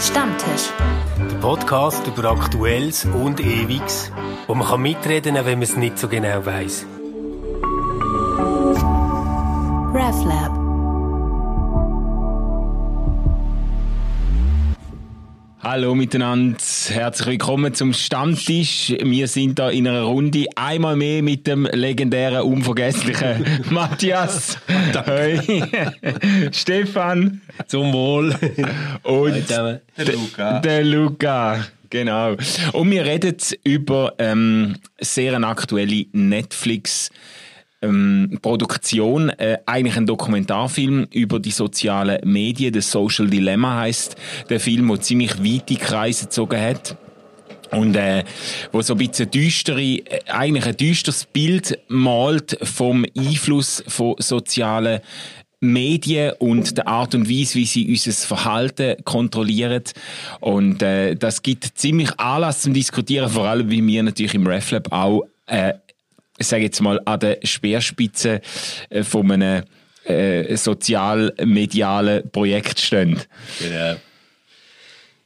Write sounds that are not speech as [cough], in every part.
Stammtisch. Der Podcast über Aktuelles und Ewiges, wo man kann mitreden kann, wenn man es nicht so genau weiß. RefLab. Hallo miteinander, herzlich willkommen zum Stammtisch. Wir sind da in einer Runde einmal mehr mit dem legendären, unvergesslichen [laughs] Matthias. Hey. [laughs] Stefan. Zum Wohl. Und der Luca. Der Luca. Genau. Und wir reden über ähm, sehr aktuelle Netflix- ähm, Produktion, äh, eigentlich ein Dokumentarfilm über die sozialen Medien. The Social Dilemma heißt der Film, der ziemlich weite Kreise gezogen hat. Und äh, wo so ein bisschen düstere, äh, eigentlich ein düsteres Bild malt vom Einfluss von sozialen Medien und der Art und Weise, wie sie unser Verhalten kontrollieren. Und äh, das gibt ziemlich Anlass zum Diskutieren, vor allem wie wir natürlich im RefLab auch äh, ich sage jetzt mal, an der Speerspitze äh, von einem äh, sozial-medialen Projekt stehen. Genau.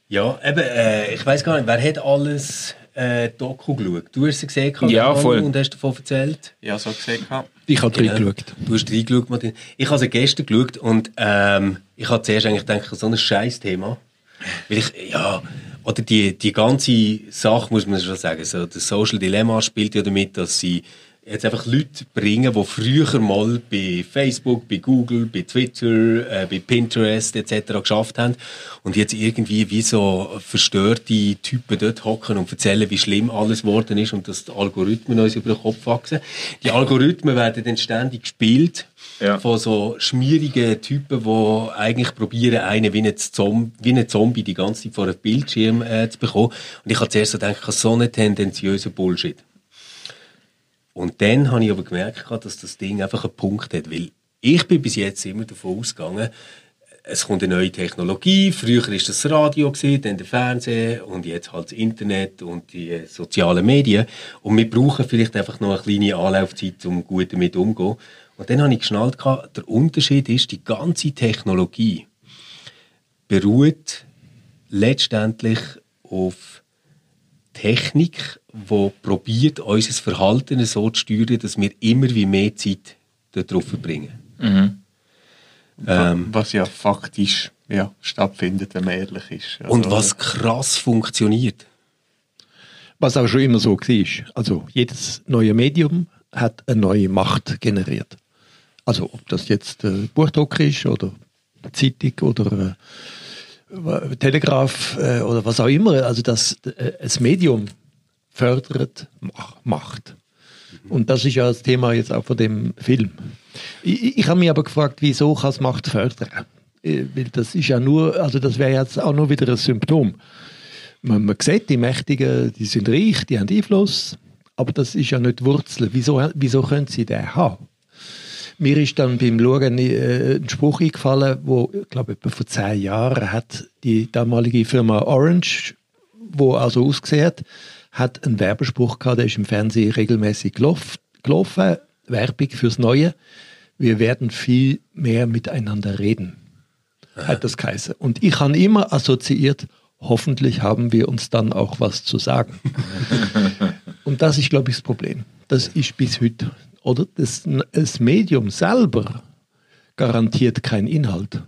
Ja, eben, äh, ich weiß gar nicht, wer hat alles äh, Doku geschaut? Du hast sie gesehen, ja, voll. und hast davon erzählt? Ja, so gesehen. Ich habe ja, reingeschaut. Du hast reingeschaut, Martin. Ich habe sie gestern geschaut und ähm, ich habe zuerst eigentlich gedacht, so ein scheiß Thema. Weil ich, ja, oder die, die ganze Sache, muss man schon sagen, so, das Social Dilemma spielt ja damit, dass sie jetzt einfach Leute bringen, die früher mal bei Facebook, bei Google, bei Twitter, äh, bei Pinterest etc. geschafft haben und jetzt irgendwie wie so verstörte Typen dort hocken und erzählen, wie schlimm alles geworden ist und dass die Algorithmen uns über den Kopf wachsen. Die Algorithmen werden dann ständig gespielt ja. von so schmierigen Typen, die eigentlich probieren, einen wie ein, Zombie, wie ein Zombie die ganze Zeit vor einem Bildschirm äh, zu bekommen. Und ich habe zuerst so gedacht, so eine tendenziöse Bullshit. Und dann habe ich aber gemerkt, dass das Ding einfach einen Punkt hat, weil ich bin bis jetzt immer davon ausgegangen, es kommt eine neue Technologie. Früher war das Radio, dann der Fernseher und jetzt halt das Internet und die sozialen Medien. Und wir brauchen vielleicht einfach noch eine kleine Anlaufzeit, um gut damit umzugehen. Und dann habe ich geschnallt, der Unterschied ist, die ganze Technologie beruht letztendlich auf Technik, die probiert, unser Verhalten so zu steuern, dass wir immer wie mehr Zeit darauf verbringen. Mhm. Ähm, was ja faktisch ja, stattfindet, wenn man ehrlich ist. Also, und was krass funktioniert. Was auch schon immer so war. Also jedes neue Medium hat eine neue Macht generiert. Also ob das jetzt äh, Buchdruck ist oder Zeitung oder äh, Telegraph äh, oder was auch immer. Also das, äh, das Medium fördert Macht. Und das ist ja das Thema jetzt auch von dem Film. Ich, ich habe mich aber gefragt, wieso kann es Macht fördern? Äh, weil das ist ja nur, also das wäre jetzt auch nur wieder ein Symptom. Man, man sieht, die Mächtigen, die sind reich, die haben Einfluss, aber das ist ja nicht die Wurzel. Wieso, wieso können sie den haben? Mir ist dann beim Schauen äh, ein Spruch eingefallen, wo, ich glaube, etwa vor zehn Jahren hat die damalige Firma Orange, wo also ausgesehen hat, hat einen Werbespruch gehabt, der ist im Fernsehen regelmäßig gelaufen, Werbung fürs Neue. Wir werden viel mehr miteinander reden, Aha. hat das geheißen. Und ich habe immer assoziiert, hoffentlich haben wir uns dann auch was zu sagen. [laughs] Und das ist, glaube ich, das Problem. Das ist bis heute. Oder das, das Medium selber garantiert keinen Inhalt.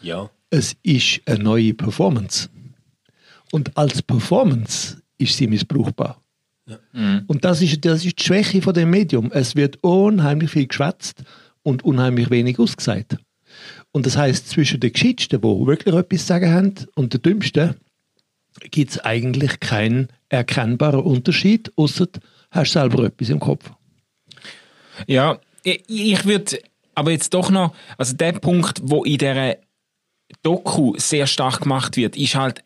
Ja. Es ist eine neue Performance. Und als Performance ist sie missbrauchbar. Ja. Mhm. Und das ist, das ist die Schwäche von dem Medium. Es wird unheimlich viel geschwätzt und unheimlich wenig ausgesagt. Und das heißt, zwischen den Geschichten, die wirklich etwas zu sagen haben, und den Dümmsten, gibt es eigentlich keinen erkennbaren Unterschied, außer du hast selber etwas im Kopf. Ja, ich, ich würde aber jetzt doch noch, also der Punkt, wo in der Doku sehr stark gemacht wird, ist halt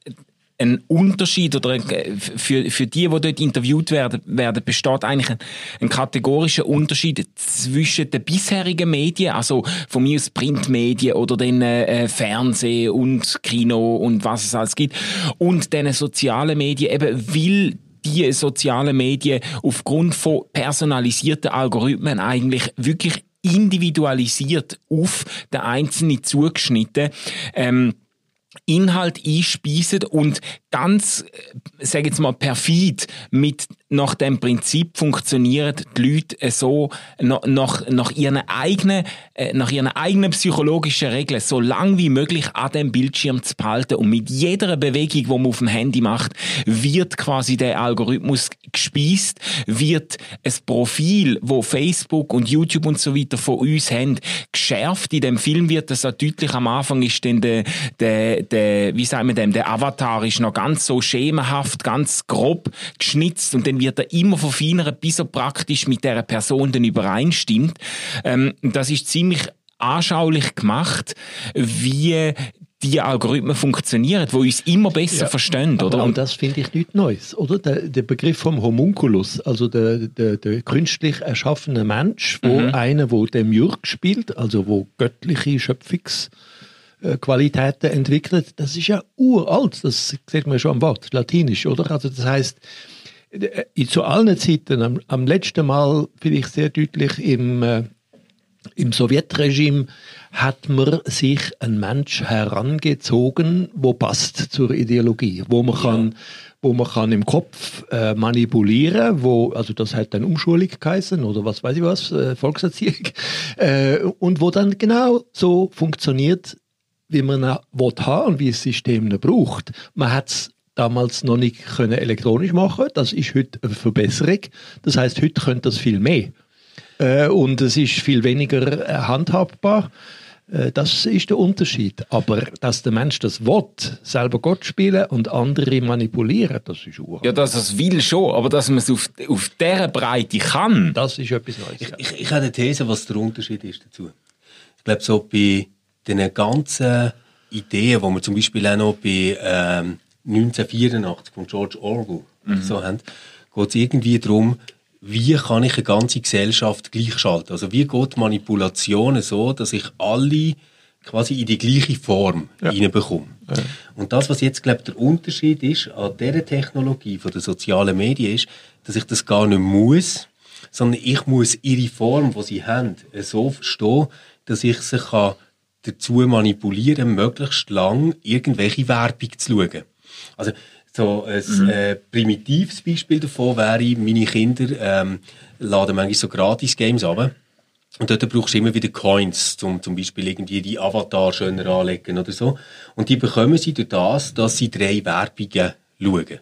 ein Unterschied oder für, für die, die dort interviewt werden, werden besteht eigentlich ein, ein kategorischer Unterschied zwischen den bisherigen Medien, also von mir aus Printmedien oder den äh, Fernsehen und Kino und was es alles gibt, und den sozialen Medien, eben weil die sozialen Medien aufgrund von personalisierten Algorithmen eigentlich wirklich individualisiert auf den Einzelnen zugeschnitten ähm, Inhalt einspeisen und ganz, äh, sage jetzt mal, perfid mit nach dem Prinzip funktionieren die Leute äh, so nach, nach, ihren eigenen äh, nach ihren eigenen psychologischen Regeln so lang wie möglich an dem Bildschirm zu behalten. Und mit jeder Bewegung, die man auf dem Handy macht, wird quasi der Algorithmus gespeist, wird ein Profil, wo Facebook und YouTube und so weiter von uns haben, geschärft. In dem Film wird das auch deutlich. Am Anfang ist denn der, der, der wie sagen wir dem, der Avatar ist noch ganz so schemenhaft, ganz grob geschnitzt. Und dann wird er immer verfeinert, bis er praktisch mit der Person dann übereinstimmt. Ähm, das ist ziemlich anschaulich gemacht, wie die Algorithmen funktionieren, die uns immer besser Ja, verstehen, oder? auch das finde ich nichts Neues, oder? Der, der Begriff vom Homunculus, also der, der, der künstlich erschaffene Mensch, wo Mhm. einer, wo dem Jürg spielt, also wo göttliche Schöpfungsqualitäten entwickelt, das ist ja uralt, das sieht man schon am Wort, latinisch, oder? Also das heißt, zu allen Zeiten, am, am letzten Mal vielleicht sehr deutlich im äh, im Sowjetregime hat man sich einen Mensch herangezogen, wo passt zur Ideologie, wo man kann, wo man kann im Kopf äh, manipulieren, wo also das hat dann Umschulung geheißen oder was weiß ich was, äh, Volkserziehung [laughs] äh, und wo dann genau so funktioniert, wie man will haben und wie das System braucht. Man hat es damals noch nicht können elektronisch machen. Das ist heute eine Verbesserung. Das heißt, heute könnte das viel mehr. Äh, und es ist viel weniger äh, handhabbar. Äh, Das ist der Unterschied. Aber dass der Mensch das will, selber Gott spielen und andere manipulieren, das ist uralt. ja, dass er es will schon, aber dass man es auf, auf dieser Breite kann. Das ist etwas Neues. Ich, ich, ich habe eine These, was der Unterschied ist dazu. Ich glaube, so bei den ganzen Ideen, die wir zum Beispiel auch noch bei ähm, 1984 von George Orwell so haben, geht es irgendwie darum, wie kann ich eine ganze Gesellschaft gleichschalten? Also wie geht Manipulation so, dass ich alle quasi in die gleiche Form reinbekomme? Und das, was jetzt, glaube ich, der Unterschied ist an dieser Technologie von den sozialen Medien, ist, dass ich das gar nicht muss, sondern ich muss ihre Form, die sie haben, so verstehen, dass ich sie kann dazu manipulieren möglichst lang irgendwelche Werbung zu schauen. Also so ein äh, primitives Beispiel davon wäre, meine Kinder ähm, laden manchmal so Gratis-Games ab. Und dort brauchst du immer wieder Coins, um zum Beispiel irgendwie die Avatar schöner anlegen oder so. Und die bekommen sie durch das, dass sie drei Werbungen schauen.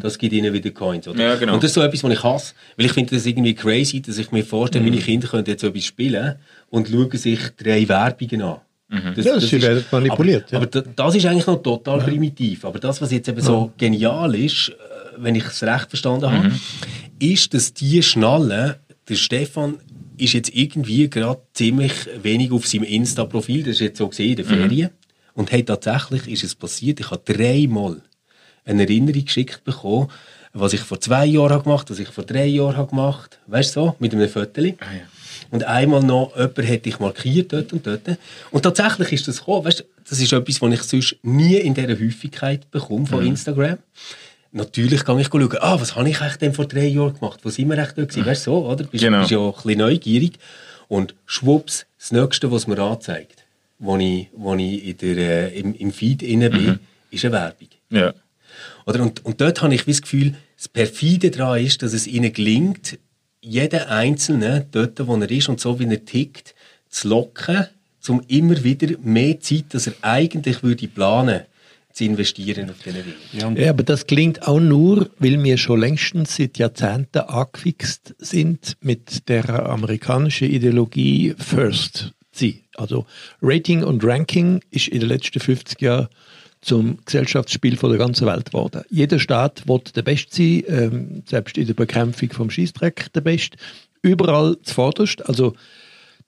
Das gibt ihnen wieder Coins, oder? Ja, genau. Und das ist so etwas, was ich hasse. Weil ich finde das irgendwie crazy, dass ich mir vorstelle, meine Kinder können jetzt so etwas spielen und schauen sich drei Werbungen an. Das, Ja, sie werden manipuliert, Aber, ja. aber da- das ist eigentlich noch total primitiv. Aber das, was jetzt eben so genial ist, äh, wenn ich es recht verstanden habe, ist, dass die schnallen, der Stefan ist jetzt irgendwie gerade ziemlich wenig auf seinem Insta-Profil, das ist jetzt so gesehen in den Ferien, und hey, tatsächlich ist es passiert, ich habe dreimal eine Erinnerung geschickt bekommen, was ich vor zwei Jahren habe gemacht, was ich vor drei Jahren habe gemacht, weißt du so, mit einem Foto. Und einmal noch, jemand hätte ich markiert dort und dort. Und tatsächlich ist das gekommen. Weißt, das ist etwas, was ich sonst nie in dieser Häufigkeit bekomme von Instagram. Natürlich kann ich schauen, ah, was habe ich eigentlich denn vor drei Jahren gemacht? Wo sind wir echt dort gewesen? Weißt du, so, oder? Bist, Genau. bist ja ein bisschen neugierig. Und schwupps, das Nächste, was mir anzeigt, wo ich, wo ich in der, äh, im, im Feed inne bin, ist eine Werbung. Ja. Oder? Und, und dort habe ich das Gefühl, das Perfide daran ist, dass es ihnen gelingt, jeden Einzelnen, dort wo er ist und so wie er tickt, zu locken, um immer wieder mehr Zeit, dass er eigentlich würde planen zu investieren auf diesen Weg. Ja, aber das klingt auch nur, weil wir schon längstens seit Jahrzehnten angefixt sind mit der amerikanischen Ideologie First. Sie. Also Rating und Ranking ist in den letzten 50 Jahren zum Gesellschaftsspiel von der ganzen Welt geworden. Jeder Staat will der Beste sein, ähm, selbst in der Bekämpfung vom Schießdreck der Beste. Überall zuvorderst. Also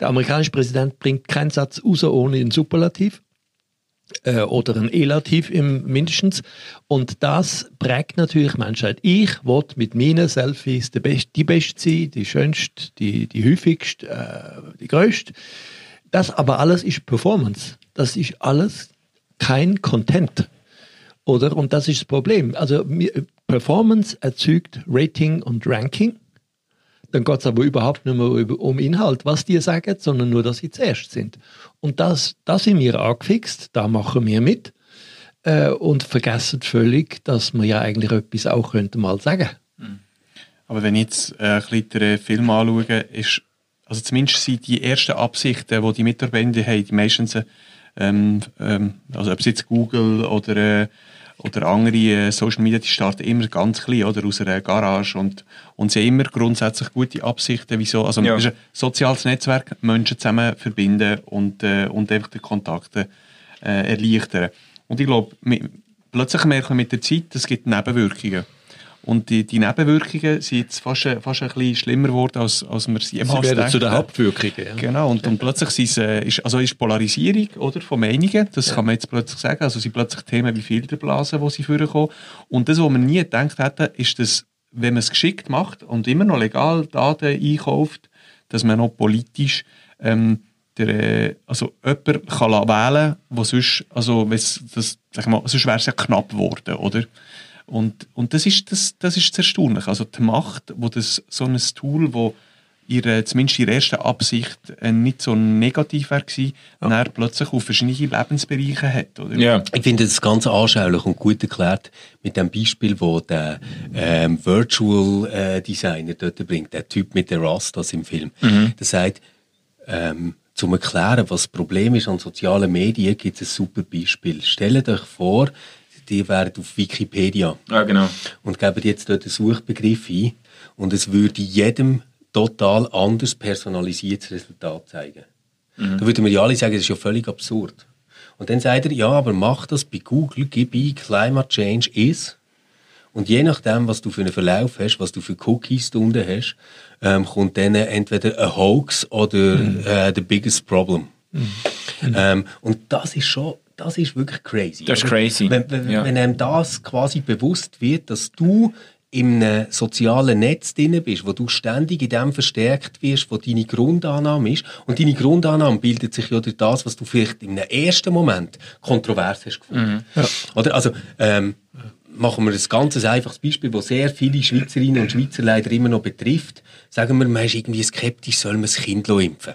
der amerikanische Präsident bringt keinen Satz raus ohne einen Superlativ äh, oder ein Elativ im mindestens. Und das prägt natürlich Menschheit. Ich will mit meinen Selfies die, Best, die Beste sein, die schönste, die, die häufigste, äh, die größte. Das aber alles ist Performance. Das ist alles kein Content. Oder? Und das ist das Problem. Also Performance erzeugt Rating und Ranking. Dann geht es aber überhaupt nicht mehr um Inhalt, was die sagen, sondern nur, dass sie zuerst sind. Und das, da sind wir angefixt, da machen wir mit. äh, und vergessen völlig, dass man ja eigentlich etwas auch könnte mal sagen. Aber wenn ich jetzt äh, ein bisschen den Film anschaue, ist, also zumindest sind die ersten Absichten, die die Mitarbeiter haben, die meistens, ähm, ähm, also ob es jetzt Google oder, äh, oder andere äh, Social Media, die starten immer ganz klein, oder, aus einer Garage und, und sie haben immer grundsätzlich gute Absichten, wieso, also Ja. ein soziales Netzwerk, Menschen zusammen verbinden und, äh, und einfach die Kontakte äh, erleichtern. Und ich glaube, plötzlich merken wir mit der Zeit, es gibt Nebenwirkungen. Und die, die Nebenwirkungen sind jetzt fast, ein- fast ein bisschen schlimmer geworden, als, als wir sie Sie jemals werden zu den. Hauptwirkungen. Ja. Genau, und, und plötzlich es, äh, ist, also ist Polarisierung oder, von Meinungen, das kann man jetzt plötzlich sagen, also sind plötzlich Themen wie Filterblasen, die sie vorkommen. Und das, was man nie gedacht hätte, ist, dass, wenn man es geschickt macht und immer noch legal Daten einkauft, dass man noch politisch ähm, der, äh, also jemand kann wählen wo sonst, also das, sag mal, sonst wäre es ja knapp geworden, oder? Und, und das, ist, das, das ist das Erstaunliche. Also die Macht, wo das, so ein Tool, wo ihre, zumindest ihre erste Absicht äh, nicht so negativ war, dann plötzlich auf verschiedene Lebensbereiche hat. Oder? Ja. Ich finde das ganz anschaulich und gut erklärt mit dem Beispiel, wo der ähm, Virtual äh, Designer dort bringt, der Typ mit den Rastas im Film. Der sagt, ähm, zum Erklären, was das Problem ist an sozialen Medien, gibt es ein super Beispiel. Stellt euch vor, die wären auf Wikipedia Ja, genau. und geben jetzt dort einen Suchbegriff ein und es würde jedem total anders personalisiertes Resultat zeigen. Da würden wir ja alle sagen, das ist ja völlig absurd. Und dann sagt er, ja, aber mach das bei Google, gib ein Climate Change is und je nachdem, was du für einen Verlauf hast, was du für Cookies unten hast, ähm, kommt dann entweder ein Hoax oder äh, the biggest problem. Ähm, und das ist schon, das ist wirklich crazy. Das ist oder? crazy. Wenn, wenn, Ja. wenn einem das quasi bewusst wird, dass du einem sozialen Netz drin bist, wo du ständig in dem verstärkt wirst, wo deine Grundannahme ist. Und deine Grundannahme bildet sich ja durch das, was du vielleicht einem ersten Moment kontrovers hast gefunden. Oder? Also, ähm, machen wir ein ganz einfaches Beispiel, das sehr viele Schweizerinnen und Schweizer leider immer noch betrifft. Sagen wir, man ist irgendwie skeptisch, soll man das Kind impfen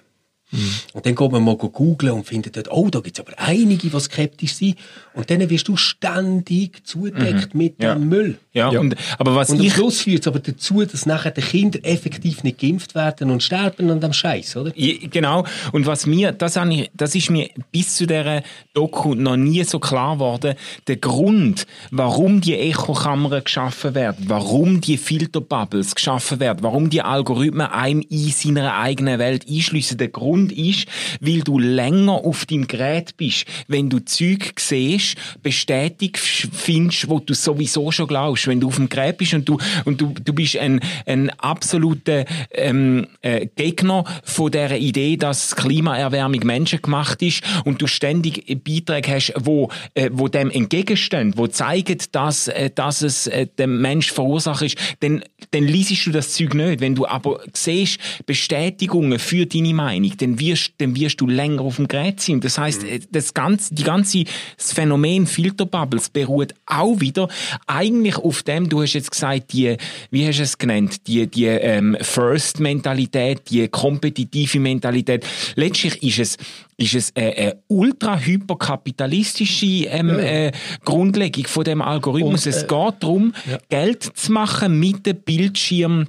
und dann geht man mal googeln und findet dort, oh, da gibt es aber einige, die skeptisch sind. Und dann wirst du ständig zudeckt mit Ja. dem Müll. Ja, Und, aber was Und am ich Schluss führt es aber dazu, dass nachher die Kinder effektiv nicht geimpft werden und sterben an dem Scheiß, oder? Ja, Genau. Und was mir, das, habe ich, das ist mir bis zu dieser Doku noch nie so klar geworden. Der Grund, warum die Echokammern geschaffen werden, warum die Filterbubbles geschaffen werden, warum die Algorithmen einem in seiner eigenen Welt einschliessen. Der Grund ist, weil du länger auf deinem Gerät bist. Wenn du Zeug siehst, bestätigt findest, wo du sowieso schon glaubst. Wenn du auf dem Gerät bist und du, und du, du bist ein, ein absoluter ähm, äh, Gegner von der Idee, dass Klimaerwärmung menschengemacht ist und du ständig Beiträge hast, wo, äh, wo dem entgegenstehen, wo zeigen, dass, äh, dass es äh, dem Mensch verursacht ist, dann, dann liest du das Zeug nicht. Wenn du aber siehst, Bestätigungen für deine Meinung, dann wirst, dann wirst du länger auf dem Gerät sein. Das heißt, äh, das ganze, die ganze das Phänomen Filterbubbles beruht auch wieder eigentlich auf dem, du hast jetzt gesagt, die, wie hast du es genannt, die, die ähm, First-Mentalität, die kompetitive Mentalität. Letztlich ist es ist es eine, eine ultra hyperkapitalistische ähm, äh, Grundlegung von dem Algorithmus. Und, es äh, geht darum, Geld zu machen mit dem Bildschirm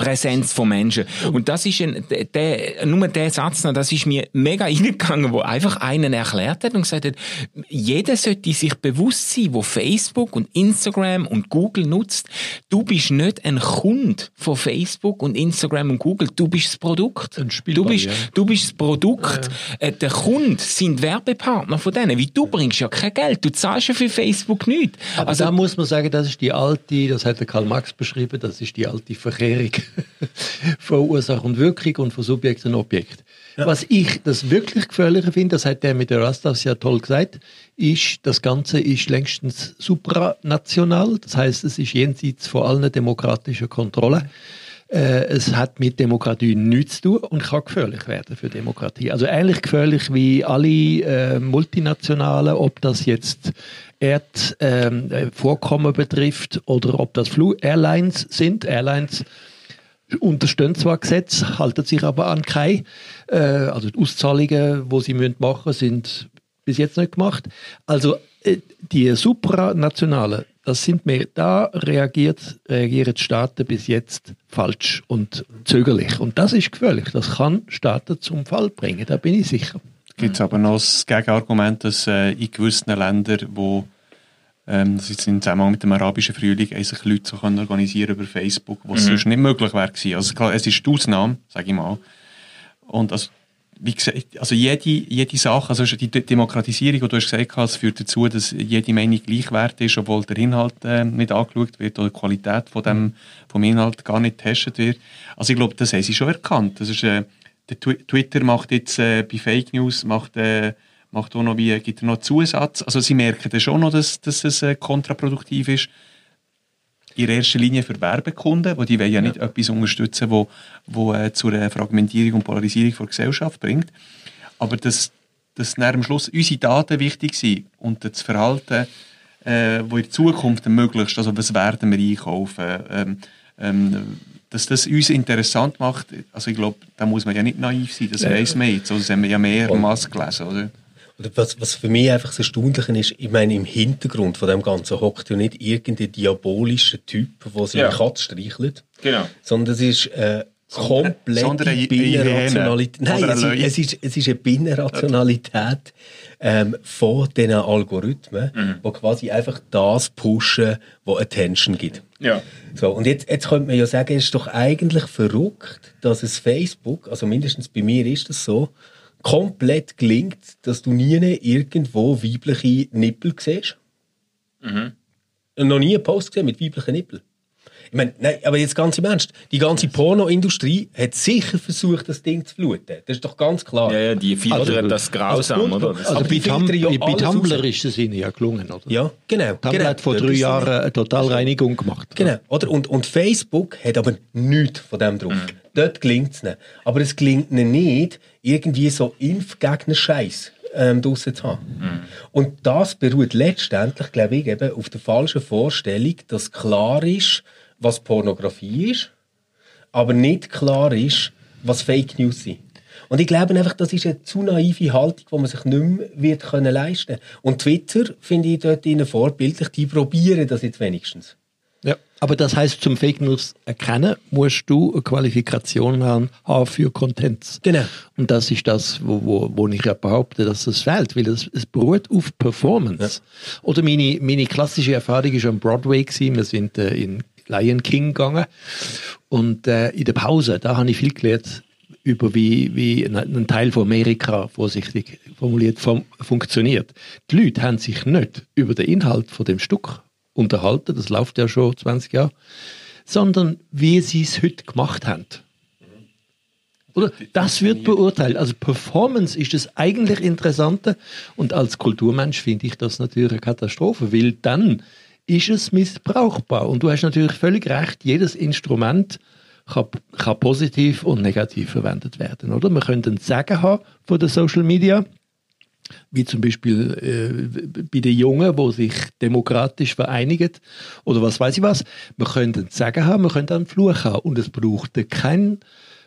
Präsenz von Menschen. Und das ist ein, der, nur der Satz, noch, das ist mir mega [laughs] eingegangen, wo einfach einen erklärt hat und gesagt hat, jeder sollte sich bewusst sein, wo Facebook und Instagram und Google nutzt. Du bist nicht ein Kunde von Facebook und Instagram und Google. Du bist das Produkt. Du bist, ja. du bist das Produkt. Äh, der Kunde sind Werbepartner von denen. Wie du bringst ja kein Geld. Du zahlst ja für Facebook nichts. Aber Also, da muss man sagen, das ist die alte, das hat der Karl Marx beschrieben, das ist die alte Verkehrung [laughs] von Ursache und Wirkung und von Subjekt und Objekt. Was ich das wirklich Gefährliche finde, das hat der mit der Rastas ja toll gesagt, ist, das Ganze ist längstens supranational, das heißt, es ist jenseits von allen demokratischen Kontrollen. Äh, es hat mit Demokratie nichts zu tun und kann gefährlich werden für Demokratie. Also ähnlich gefährlich wie alle äh, Multinationalen, ob das jetzt Erdvorkommen ähm, Vorkommen betrifft oder ob das Flu Airlines sind. Airlines unterstehen zwar Gesetze, halten sich aber an keine. Äh, also die Auszahlungen, wo sie müssen machen, sind bis jetzt nicht gemacht. Also äh, die supranationalen, das sind mehr, da reagiert, reagieren die Staaten bis jetzt falsch und zögerlich. Und das ist gefährlich. Das kann Staaten zum Fall bringen, da bin ich sicher. Gibt es aber noch das Gegenargument, dass äh, in gewissen Ländern, wo ähm, das ist im Zusammenhang mit dem arabischen Frühling, äh, sich Leute so können organisieren über Facebook, was sonst nicht möglich wäre gewesen. Also klar, es ist die Ausnahme, sage ich mal. Und also, wie gesagt, also jede, jede Sache, also die De- Demokratisierung, die du hast gesagt hast, führt dazu, dass jede Meinung gleich wert ist, obwohl der Inhalt äh, nicht angeschaut wird oder die Qualität von dem, vom Inhalt gar nicht getestet wird. Also ich glaube, das haben sie schon erkannt. Das ist, äh, der Twi Twitter macht jetzt äh, bei Fake News macht, äh, macht auch noch wie, gibt noch Zusatz. Also sie merken dann schon noch, dass, dass es äh, kontraproduktiv ist. In erster Linie für Werbekunden, weil die wollen ja nicht etwas unterstützen, wo, wo äh, zu einer Fragmentierung und Polarisierung der Gesellschaft bringt. Aber dass, dass dann am Schluss unsere Daten wichtig sind und das Verhalten, äh, wo in der Zukunft möglichst, also was werden wir einkaufen, ähm, ähm, dass das uns interessant macht, also ich glaube, da muss man ja nicht naiv sein, das weiss man jetzt, also das haben wir ja mehrmals gelesen, oder? Was, was für mich einfach das Erstaunliche ist, ich meine, im Hintergrund von dem Ganzen hockt ja nicht irgendein diabolischer Typ, der seine Ja. Katze streichelt, Genau. sondern es ist äh, komplette Binnenrationalität. Nein, es ist, es, ist, es ist eine Binnenrationalität ähm, von diesen Algorithmen, Mhm. die quasi einfach das pushen, was Attention gibt. Ja. So, und jetzt, jetzt könnte man ja sagen, es ist doch eigentlich verrückt, dass es Facebook, also mindestens bei mir ist das so, komplett gelingt, dass du nie irgendwo weibliche Nippel siehst. Noch nie einen Post gesehen mit weiblichen Nippeln. Ich meine, nein, aber jetzt ganz im Ernst, die ganze Pornoindustrie hat sicher versucht, das Ding zu fluten. Das ist doch ganz klar. Ja, ja, die filtern Also, das grausam, also, oder? gut, Also Aber bei, ja bei Tumblr ist es ihnen ja gelungen, oder? Ja, genau. Tumblr genau. hat vor drei Jahren eine Totalreinigung gemacht. Genau, oder? Und, und Facebook hat aber nichts von dem drauf. Dort gelingt es nicht. Aber es gelingt ihnen nicht, irgendwie so Impfgegner-Scheiß ähm, draussen zu haben. Und das beruht letztendlich, glaube ich, eben auf der falschen Vorstellung, dass klar ist, was Pornografie ist, aber nicht klar ist, was Fake News sind. Und ich glaube einfach, das ist eine zu naive Haltung, die man sich nicht mehr wird können leisten Und Twitter finde ich dort ihnen vorbildlich, die probieren das jetzt wenigstens. Ja. Aber das heißt, zum Fake News erkennen, musst du eine Qualifikation haben, haben für Contents. Genau. Und das ist das, wo, wo, wo ich ja behaupte, dass das fehlt, weil es, es beruht auf Performance. Oder meine, meine klassische Erfahrung war am Broadway. Gewesen. Wir sind äh, in Lion King gegangen. Und äh, in der Pause, da habe ich viel gelernt über wie, wie ein Teil von Amerika, vorsichtig formuliert, fun funktioniert. Die Leute haben sich nicht über den Inhalt von dem Stück unterhalten, das läuft ja schon 20 Jahre, sondern wie sie es heute gemacht haben. Oder? Das wird beurteilt. Also Performance ist das eigentlich Interessante und als Kulturmensch finde ich das natürlich eine Katastrophe, weil dann ist es missbrauchbar. Und du hast natürlich völlig recht, jedes Instrument kann, kann positiv und negativ verwendet werden. Oder? Wir können ein Sagen haben von den Social Media, wie zum Beispiel äh, bei den Jungen, die sich demokratisch vereinigen oder was weiß ich was. Wir können einen Sagen haben, wir können einen Fluch haben und es braucht keinen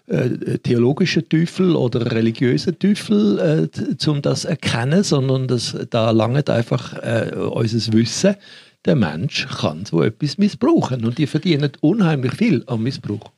äh, theologischen Teufel oder religiösen Teufel, äh, um das erkennen, sondern das, da langt einfach äh, unser Wissen. Der Mensch kann so etwas missbrauchen und die verdienen unheimlich viel am Missbrauch.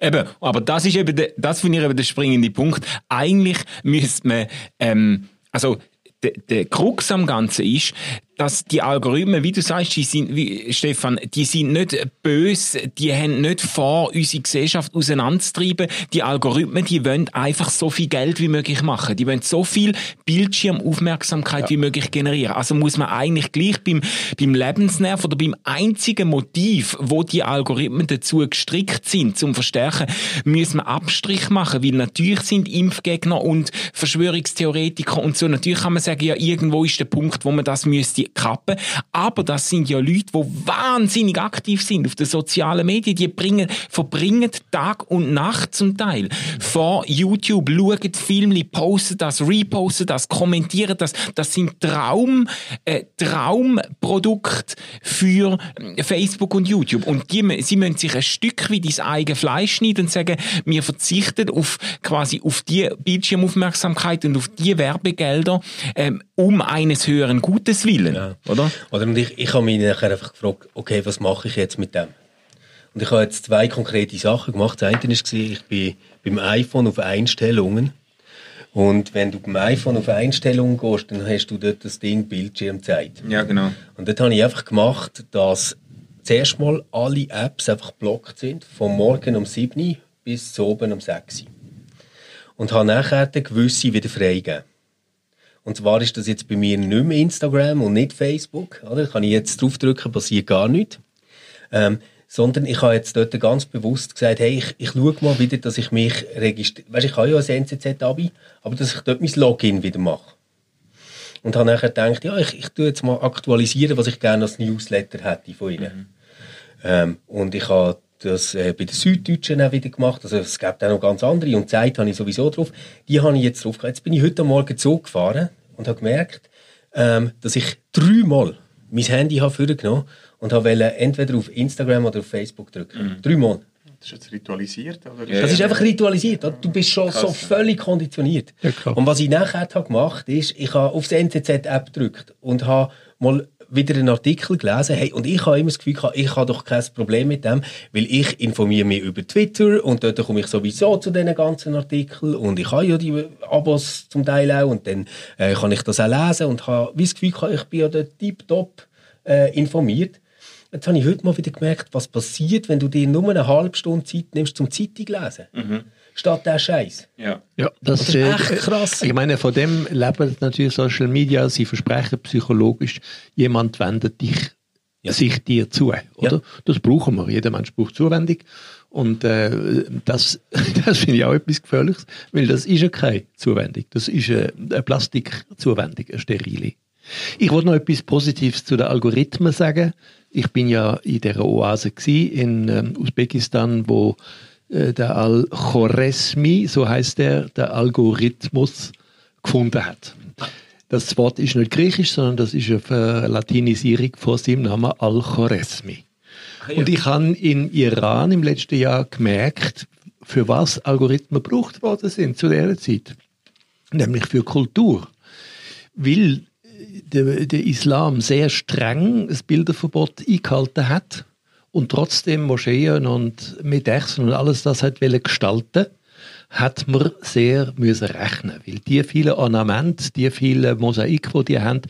Eben, aber das ist eben, der, das finde ich eben der springende Punkt. Eigentlich müsste man, ähm, also der, der Krux am Ganzen ist, dass die Algorithmen, wie du sagst, die sind, wie, Stefan, die sind nicht böse, die haben nicht vor, unsere Gesellschaft auseinanderzutreiben. Die Algorithmen, die wollen einfach so viel Geld wie möglich machen. Die wollen so viel Bildschirmaufmerksamkeit wie möglich generieren. Also muss man eigentlich gleich beim, beim Lebensnerv oder beim einzigen Motiv, wo die Algorithmen dazu gestrickt sind, zum Verstärken, müssen wir Abstrich machen, weil natürlich sind Impfgegner und Verschwörungstheoretiker und so, natürlich kann man sagen, ja, irgendwo ist der Punkt, wo man das müsste kappen, aber das sind ja Leute, die wahnsinnig aktiv sind auf den sozialen Medien, die bringen, verbringen Tag und Nacht zum Teil vor YouTube, schauen Filme, posten das, reposten das, kommentieren das, das sind Traum, äh, Traumprodukte für äh, Facebook und YouTube. Und die, sie müssen sich ein Stück wie ins eigene Fleisch schneiden und sagen, wir verzichten auf quasi auf die Bildschirmaufmerksamkeit und auf die Werbegelder ähm, um eines höheren Gutes willen. Genau. oder? Oder und ich, ich habe mich nachher einfach gefragt, okay, was mache ich jetzt mit dem? Und ich habe jetzt zwei konkrete Sachen gemacht. Das eine war, ich bin beim iPhone auf Einstellungen. Und wenn du beim iPhone auf Einstellungen gehst, dann hast du dort das Ding Bildschirmzeit. Ja, genau. Und dort habe ich einfach gemacht, dass zuerst mal alle Apps einfach geblockt sind, vom Morgen um 7 Uhr bis zu oben um 6 Uhr. Und habe nachher dann gewisse wieder freigegeben. Und zwar ist das jetzt bei mir nicht mehr Instagram und nicht Facebook. Oder? Kann ich jetzt draufdrücken, passiert gar nichts. Ähm, sondern ich habe jetzt dort ganz bewusst gesagt, hey, ich, ich schaue mal wieder, dass ich mich registriere. Weißt, ich habe ja ein NZZ-Abi, aber dass ich dort mein Login wieder mache. Und habe nachher gedacht, ja, ich, ich tue jetzt mal aktualisieren, was ich gerne als Newsletter hätte von ihnen. Ähm, und ich habe das äh, bei den Süddeutschen auch wieder gemacht. Also es gibt auch noch ganz andere. Und Zeit habe ich sowieso drauf. Die habe ich jetzt drauf. Jetzt bin ich heute Morgen Zug gefahren und habe gemerkt, ähm, dass ich dreimal mein Handy habe vorgenommen und habe entweder auf Instagram oder auf Facebook drücken. Dreimal. Das ist jetzt ritualisiert, oder? Das ist einfach ritualisiert. oder? Du bist schon so völlig konditioniert. Ja, und was ich nachher habe gemacht ist, ich habe auf die NZZ-App gedrückt und habe mal wieder einen Artikel gelesen. Hey, und ich habe immer das Gefühl, gehabt, ich habe doch kein Problem mit dem, weil ich informiere mich über Twitter und dort komme ich sowieso zu diesen ganzen Artikeln und ich habe ja die Abos zum Teil auch und dann äh, kann ich das auch lesen und habe wie das Gefühl, gehabt, ich bin ja dort tiptop äh, informiert. Jetzt habe ich heute mal wieder gemerkt, was passiert, wenn du dir nur eine halbe Stunde Zeit nimmst zum Zeitung lesen. Statt der Scheiß. Ja. Ja, das, Das ist äh, echt krass. Ich meine, von dem leben natürlich Social Media. Sie versprechen psychologisch, jemand wendet dich, sich dir zu. Oder? Ja. Das brauchen wir. Jeder Mensch braucht Zuwendung. Und äh, das, [laughs] das finde ich auch etwas Gefährliches, weil das ist ja keine Zuwendung. Das ist eine, eine Plastikzuwendung, eine sterile. Ich wollte noch etwas Positives zu den Algorithmen sagen. Ich bin ja in der Oase gsi in ähm, Usbekistan, wo äh, der Al-Khoresmi, so heißt der, der Algorithmus gefunden hat. Das Wort ist nicht griechisch, sondern das ist eine Verlatinisierung von seinem Namen Al-Khoresmi. Und ich habe in Iran im letzten Jahr gemerkt, für was Algorithmen gebraucht worden sind zu dieser Zeit. Nämlich für Kultur. Weil der, der Islam sehr streng das Bilderverbot eingehalten hat und trotzdem Moscheen und Medechsen und alles das hat gestalten, hat man sehr müssen rechnen, weil die vielen Ornamente, die vielen Mosaik, die die haben,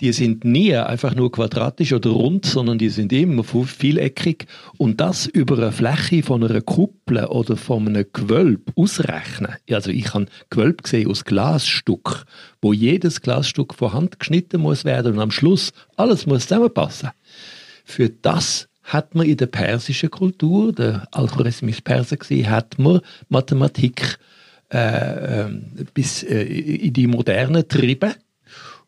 die sind nie einfach nur quadratisch oder rund, sondern die sind immer vieleckig und das über eine Fläche von einer Kuppel oder von einem Gewölb ausrechnen. Also ich habe Gewölb gesehen aus Glasstück, wo jedes Glasstück von Hand geschnitten muss werden und am Schluss alles muss zusammenpassen. Für das hat man in der persischen Kultur, der Alchorismus Perser gewesen, hat man Mathematik äh, ähm, bis äh, in die Moderne getrieben.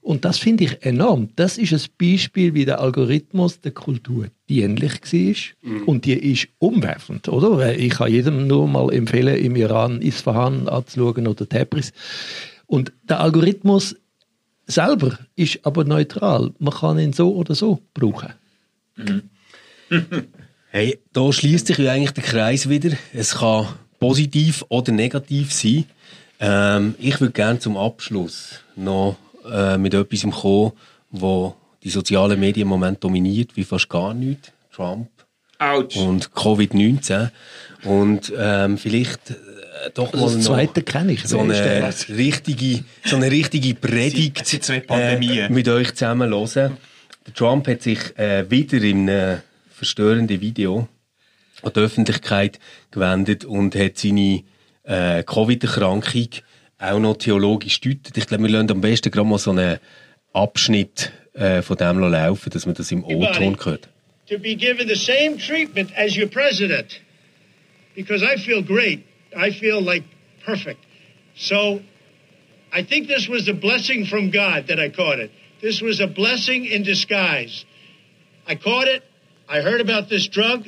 Und das finde ich enorm. Das ist ein Beispiel, wie der Algorithmus der Kultur dienlich war. Und die ist umwerfend, oder? Ich kann jedem nur mal empfehlen, im Iran Isfahan anzuschauen oder Tabriz. Und der Algorithmus selber ist aber neutral. Man kann ihn so oder so brauchen. [laughs] Hey, da schließt sich ja eigentlich der Kreis wieder. Es kann positiv oder negativ sein. Ähm, ich würde gerne zum Abschluss noch äh, mit etwas kommen, wo die sozialen Medien im Moment dominiert, wie fast gar nichts. Trump Autsch. und Covid-19. Und ähm, vielleicht äh, doch mal Das noch zweite kenne ich. so eine richtige, so eine richtige [laughs] Predigt äh, mit euch zusammen hören. Der Trump hat sich äh, wieder in einem verstörenden Video an die Öffentlichkeit gewendet und hat seine äh, Covid-Erkrankung auch noch theologisch deutet. Ich glaube, wir lassen am besten gerade mal so einen Abschnitt äh, von dem laufen, dass man das im O-Ton hört. to be given the same treatment as your president because I feel great. I feel like perfect. So I think this was a blessing from God that I caught it. This was a blessing in disguise. I caught it. I heard about this drug.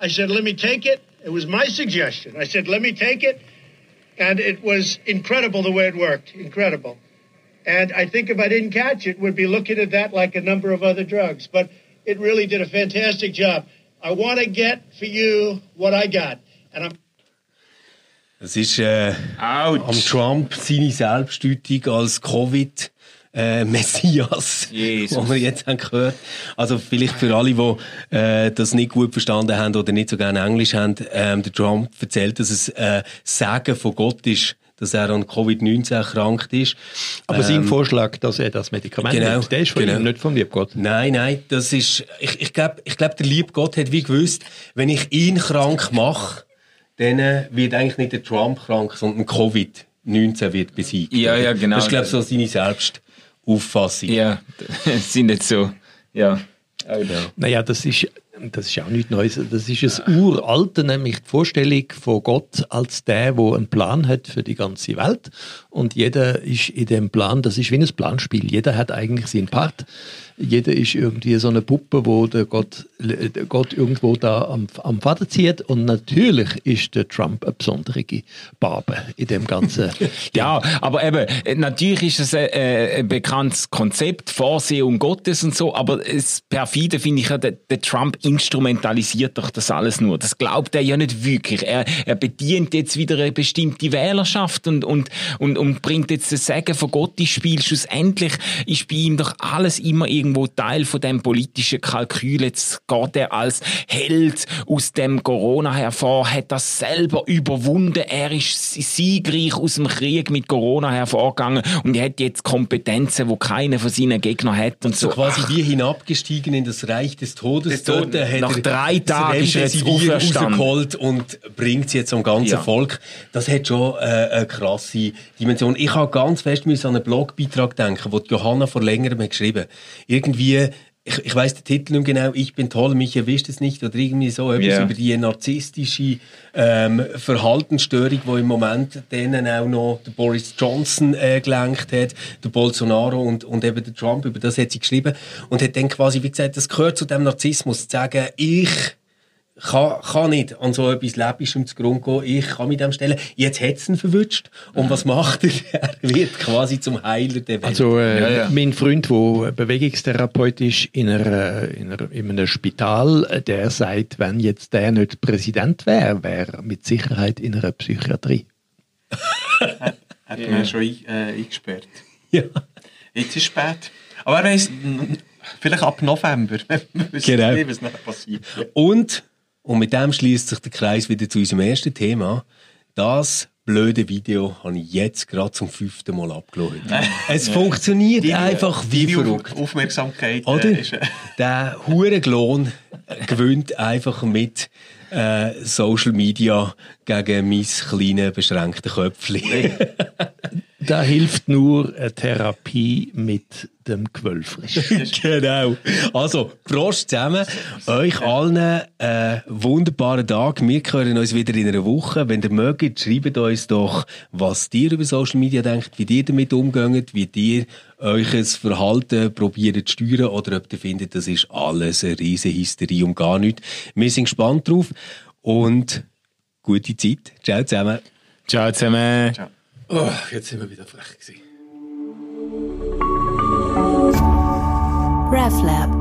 I said, let me take it. It was my suggestion. I said, let me take it. And it was incredible the way it worked. Incredible. And I think if I didn't catch it, we'd be looking at that like a number of other drugs. But it really did a fantastic job. I want to get for you what I got. And I'm Es ist äh, am Autsch. Trump seine Selbstdeutung als Covid äh, Messias, Jesus. den wir jetzt haben gehört. Also vielleicht für alle, die äh, das nicht gut verstanden haben oder nicht so gerne Englisch haben, ähm, der Trump erzählt, dass es äh, Sagen von Gott ist, dass er an Covid-19 erkrankt ist. Aber sein Vorschlag, dass er das Medikament genau, nimmt, der ist von genau. ihm, nicht vom Liebgott. Nein, nein, das ist, ich, ich glaube, ich glaub, der liebe Gott hat wie gewusst, wenn ich ihn krank mache, dann äh, wird eigentlich nicht der Trump krank, sondern Covid-19 wird besiegt. Ja, ja, genau. Das ist, glaube ich, so seine Selbstauffassung. Ja, [laughs] sind nicht so. Ja. Naja, das ist, das ist auch nichts Neues. Das ist ein Uralte, nämlich die Vorstellung von Gott als der, der einen Plan hat für die ganze Welt. Und jeder ist in dem Plan, das ist wie ein Planspiel. Jeder hat eigentlich seinen Part. Jeder ist irgendwie so eine Puppe, wo der Gott, der Gott irgendwo da am, am Vater zieht. Und natürlich ist der Trump eine besondere Barbe in dem ganzen. [laughs] Ja, aber eben, äh, natürlich ist es ein, äh, ein bekanntes Konzept, Vorsehung Gottes und so, aber das Perfide finde ich ja, der, der Trump instrumentalisiert doch das alles nur. Das glaubt er ja nicht wirklich. Er, er bedient jetzt wieder eine bestimmte Wählerschaft und, und, und, und bringt jetzt das Sagen von Gott ins Spiel. Schlussendlich ist bei ihm doch alles immer irgendwo Teil von dem politischen Kalkül. Jetzt geht er als Held aus dem Corona hervor, hat das selber überwunden. Er ist siegreich aus dem Krieg mit Corona hervorgegangen und er hat jetzt Kompetenzen, wo keiner von seinen Gegnern hat und So so. quasi Ach, wie hinabgestiegen in das Reich des Todes. Hat Nach drei Tagen ist er jetzt rausgeholt und bringt es jetzt am ganzen Ja. Volk. Das hat schon äh, eine krasse Dimension. Ich habe ganz fest an einen Blogbeitrag denken, den Johanna vor längerem hat geschrieben Irgendwie, ich, ich weiß den Titel nicht genau, ich bin toll, mich erwischt es nicht, oder irgendwie so etwas Ja. über die narzisstische ähm, Verhaltensstörung, die im Moment denen auch noch der Boris Johnson äh, gelenkt hat, der Bolsonaro und, und eben der Trump, über das hat sie geschrieben und hat dann quasi, wie gesagt, das gehört zu dem Narzissmus, zu sagen, ich kann, kann nicht an so etwas Läppischem zu Grund gehen. Ich kann mit dem stellen. Jetzt hat es ihn verwünscht. Und was macht er? [laughs] Er wird quasi zum Heiler der Welt. Also äh, Ja, ja. mein Freund, der Bewegungstherapeut ist in, einer, in, einer, in einem Spital, der sagt, wenn jetzt der nicht Präsident wäre, wäre er mit Sicherheit in einer Psychiatrie. Hat man schon ein, äh, eingesperrt. [laughs] ja. Jetzt ist es spät. Aber wer weiss, vielleicht ab November. [laughs] Genau. nicht, was nachher passiert. Und, und mit dem schließt sich der Kreis wieder zu unserem ersten Thema. Das blöde Video habe ich jetzt gerade zum fünften Mal abgeschaut. Es funktioniert Deine- einfach wie deine verrückt. Auf- Aufmerksamkeit Oder? äh, ist, äh, Der Hurenglon gewinnt einfach mit äh, Social Media gegen mein kleines, beschränktes Köpfchen. [laughs] Da hilft nur eine Therapie mit dem Gewölfrisch. [laughs] genau. Also, Prost zusammen. Euch allen äh, wunderbaren Tag. Wir hören uns wieder in einer Woche. Wenn ihr mögt, schreibt uns doch, was ihr über Social Media denkt, wie ihr damit umgeht, wie ihr euch Verhalten probiert zu steuern oder ob ihr findet, das ist alles eine riesige Hysterie und gar nichts. Wir sind gespannt drauf und gute Zeit. Ciao zusammen. Ciao zusammen. Oh, jetzt sind wir wieder frech gewesen. RefLab.